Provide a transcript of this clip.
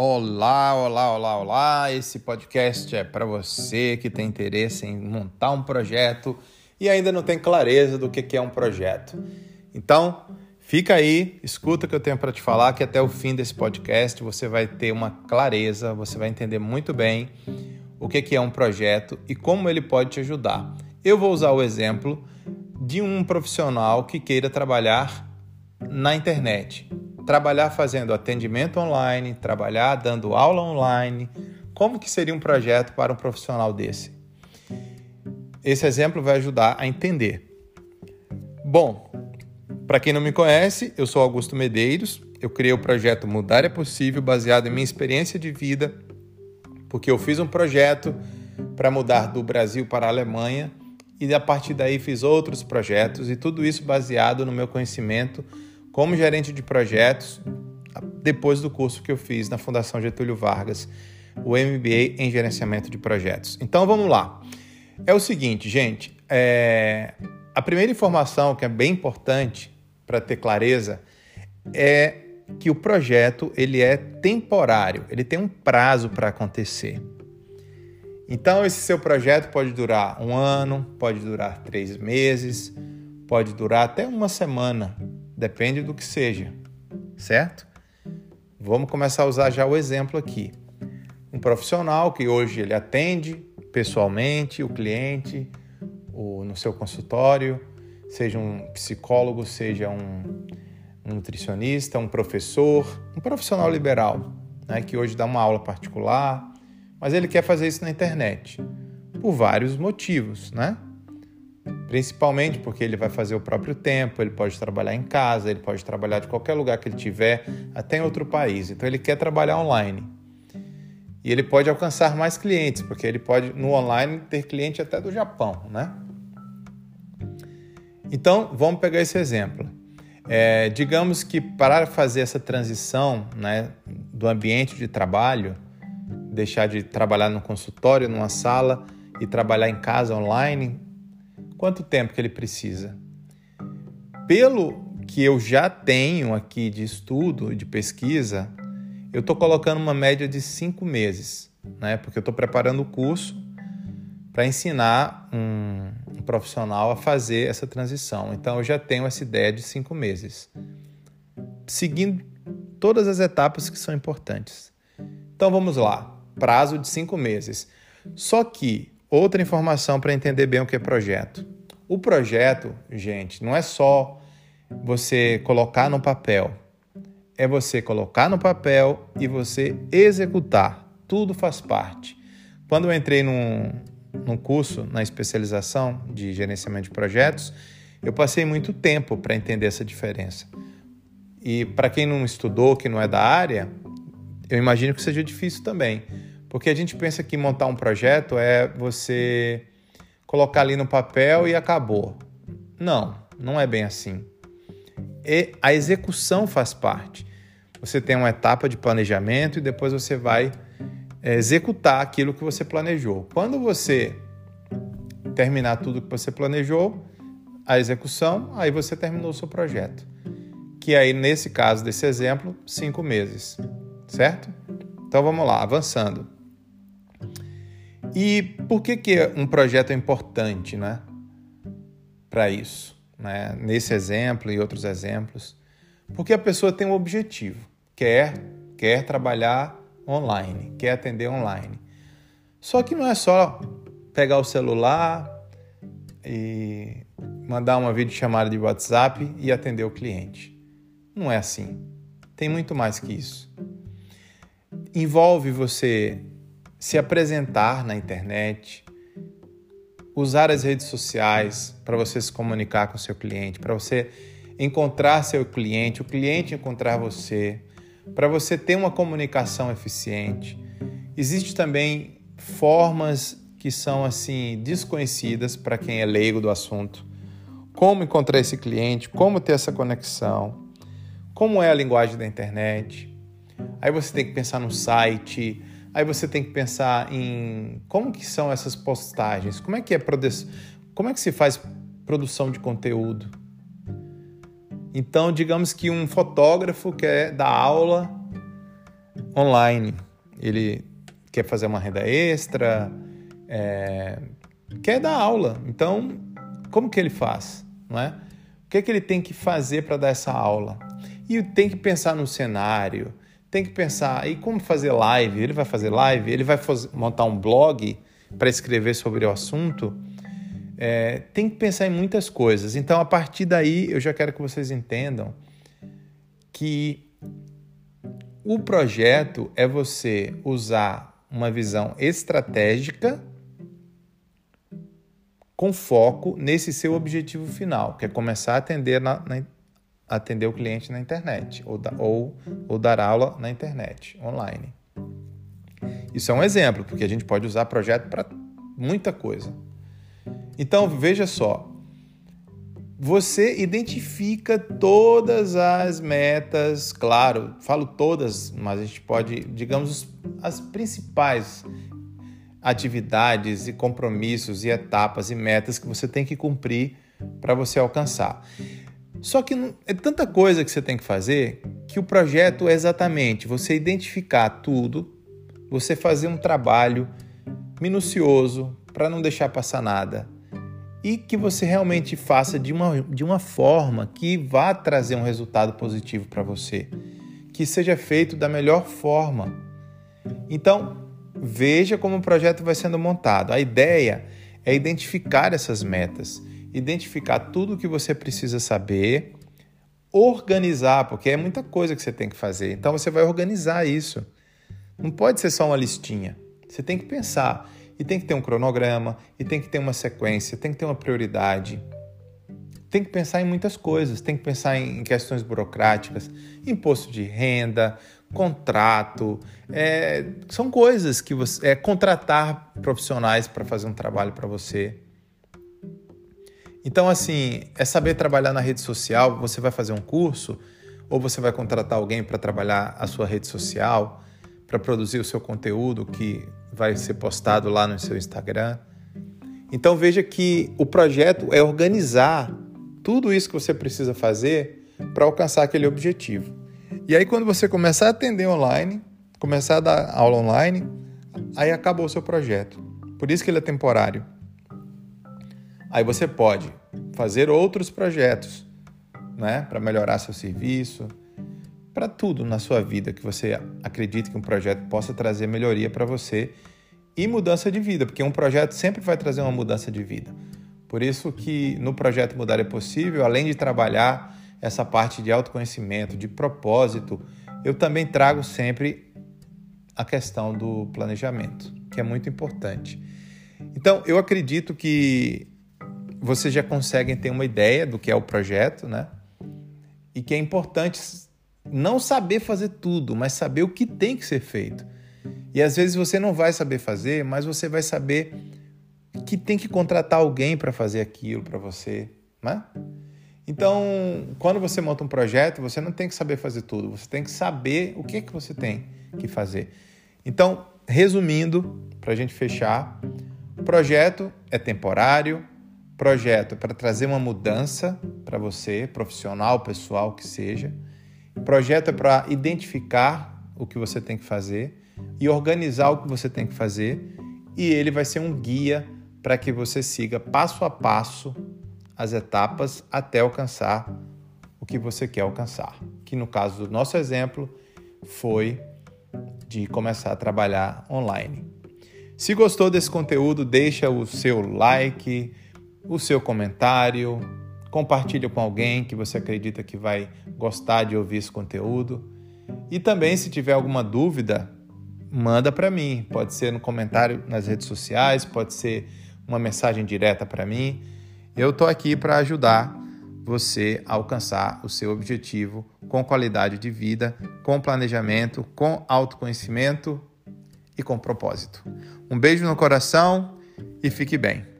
Olá, olá, olá, olá. Esse podcast é para você que tem interesse em montar um projeto e ainda não tem clareza do que é um projeto. Então, fica aí, escuta o que eu tenho para te falar, que até o fim desse podcast você vai ter uma clareza, você vai entender muito bem o que é um projeto e como ele pode te ajudar. Eu vou usar o exemplo de um profissional que queira trabalhar na internet trabalhar fazendo atendimento online, trabalhar dando aula online. Como que seria um projeto para um profissional desse? Esse exemplo vai ajudar a entender. Bom, para quem não me conhece, eu sou Augusto Medeiros. Eu criei o projeto Mudar é Possível baseado em minha experiência de vida, porque eu fiz um projeto para mudar do Brasil para a Alemanha e a partir daí fiz outros projetos e tudo isso baseado no meu conhecimento como gerente de projetos depois do curso que eu fiz na Fundação Getúlio Vargas, o MBA em Gerenciamento de Projetos. Então vamos lá. É o seguinte, gente, é... a primeira informação que é bem importante para ter clareza é que o projeto ele é temporário, ele tem um prazo para acontecer. Então esse seu projeto pode durar um ano, pode durar três meses, pode durar até uma semana, Depende do que seja, certo? Vamos começar a usar já o exemplo aqui. Um profissional que hoje ele atende pessoalmente o cliente ou no seu consultório, seja um psicólogo, seja um, um nutricionista, um professor, um profissional liberal, né, que hoje dá uma aula particular, mas ele quer fazer isso na internet por vários motivos, né? Principalmente porque ele vai fazer o próprio tempo, ele pode trabalhar em casa, ele pode trabalhar de qualquer lugar que ele tiver, até em outro país. Então ele quer trabalhar online. E ele pode alcançar mais clientes, porque ele pode no online ter cliente até do Japão, né? Então vamos pegar esse exemplo. É, digamos que para fazer essa transição né, do ambiente de trabalho, deixar de trabalhar no consultório, numa sala e trabalhar em casa online, Quanto tempo que ele precisa? Pelo que eu já tenho aqui de estudo, de pesquisa, eu estou colocando uma média de cinco meses, né? Porque eu estou preparando o curso para ensinar um, um, profissional a fazer essa transição. Então eu já tenho essa ideia de cinco meses, seguindo todas as etapas que são importantes. Então vamos lá, prazo de cinco meses. Só que Outra informação para entender bem o que é projeto. O projeto, gente, não é só você colocar no papel. É você colocar no papel e você executar. Tudo faz parte. Quando eu entrei num, num curso na especialização de gerenciamento de projetos, eu passei muito tempo para entender essa diferença. E para quem não estudou, que não é da área, eu imagino que seja difícil também porque a gente pensa que montar um projeto é você colocar ali no papel e acabou. Não, não é bem assim. E a execução faz parte. Você tem uma etapa de planejamento e depois você vai é, executar aquilo que você planejou. Quando você terminar tudo que você planejou, a execução, aí você terminou o seu projeto. Que aí, nesse caso desse exemplo, cinco meses, certo? Então vamos lá, avançando. E por que, que um projeto é importante né, para isso? Né? Nesse exemplo e outros exemplos. Porque a pessoa tem um objetivo, quer, quer trabalhar online, quer atender online. Só que não é só pegar o celular e mandar uma videochamada de WhatsApp e atender o cliente. Não é assim. Tem muito mais que isso. Envolve você se apresentar na internet, usar as redes sociais para você se comunicar com seu cliente, para você encontrar seu cliente, o cliente encontrar você, para você ter uma comunicação eficiente. Existem também formas que são assim desconhecidas para quem é leigo do assunto. Como encontrar esse cliente, como ter essa conexão, como é a linguagem da internet. Aí você tem que pensar no site, Aí você tem que pensar em como que são essas postagens, como é que é como é que se faz produção de conteúdo. Então, digamos que um fotógrafo quer dar aula online. Ele quer fazer uma renda extra, é, quer dar aula. Então, como que ele faz? Não é? O que, é que ele tem que fazer para dar essa aula? E tem que pensar no cenário, tem que pensar e como fazer live. Ele vai fazer live, ele vai fazer, montar um blog para escrever sobre o assunto. É, tem que pensar em muitas coisas. Então, a partir daí, eu já quero que vocês entendam que o projeto é você usar uma visão estratégica com foco nesse seu objetivo final, que é começar a atender, na, na, atender o cliente na internet ou, da, ou, ou dar aula na internet, online. Isso é um exemplo, porque a gente pode usar projeto para muita coisa. Então, veja só. Você identifica todas as metas, claro, falo todas, mas a gente pode, digamos, as principais atividades e compromissos e etapas e metas que você tem que cumprir para você alcançar. Só que é tanta coisa que você tem que fazer que o projeto é exatamente você identificar tudo, você fazer um trabalho minucioso para não deixar passar nada e que você realmente faça de uma, de uma forma que vá trazer um resultado positivo para você, que seja feito da melhor forma. Então, veja como o projeto vai sendo montado. A ideia é identificar essas metas, identificar tudo o que você precisa saber, organizar, porque é muita coisa que você tem que fazer. Então, você vai organizar isso. Não pode ser só uma listinha. Você tem que pensar. E tem que ter um cronograma, e tem que ter uma sequência, tem que ter uma prioridade. Tem que pensar em muitas coisas, tem que pensar em questões burocráticas, imposto de renda, contrato, é, são coisas que você é contratar profissionais para fazer um trabalho para você. Então, assim, é saber trabalhar na rede social. Você vai fazer um curso ou você vai contratar alguém para trabalhar a sua rede social, para produzir o seu conteúdo que vai ser postado lá no seu Instagram. Então veja que o projeto é organizar tudo isso que você precisa fazer para alcançar aquele objetivo. E aí quando você começar a atender online, começar a dar aula online, aí acabou o seu projeto. Por isso que ele é temporário. Aí você pode fazer outros projetos, né, para melhorar seu serviço, para tudo na sua vida que você acredita que um projeto possa trazer melhoria para você e mudança de vida, porque um projeto sempre vai trazer uma mudança de vida. Por isso que no projeto Mudar é Possível, além de trabalhar essa parte de autoconhecimento, de propósito, eu também trago sempre a questão do planejamento, que é muito importante. Então, eu acredito que vocês já conseguem ter uma ideia do que é o projeto, né? E que é importante não saber fazer tudo, mas saber o que tem que ser feito. E às vezes você não vai saber fazer, mas você vai saber que tem que contratar alguém para fazer aquilo para você, né? Então, quando você monta um projeto, você não tem que saber fazer tudo, você tem que saber o que, que você tem que fazer. Então, resumindo, para a gente fechar, projeto é temporário, projeto para trazer uma mudança para você, profissional, pessoal, que seja. Projeto é para identificar o que você tem que fazer e organizar o que você tem que fazer, e ele vai ser um guia para que você siga passo a passo as etapas até alcançar o que você quer alcançar. Que no caso do nosso exemplo foi de começar a trabalhar online. Se gostou desse conteúdo, deixa o seu like, o seu comentário, compartilha com alguém que você acredita que vai gostar de ouvir esse conteúdo. E também, se tiver alguma dúvida, manda para mim. Pode ser no comentário nas redes sociais, pode ser uma mensagem direta para mim. Eu estou aqui para ajudar você a alcançar o seu objetivo com qualidade de vida, com planejamento, com autoconhecimento e com propósito. Um beijo no coração e fique bem.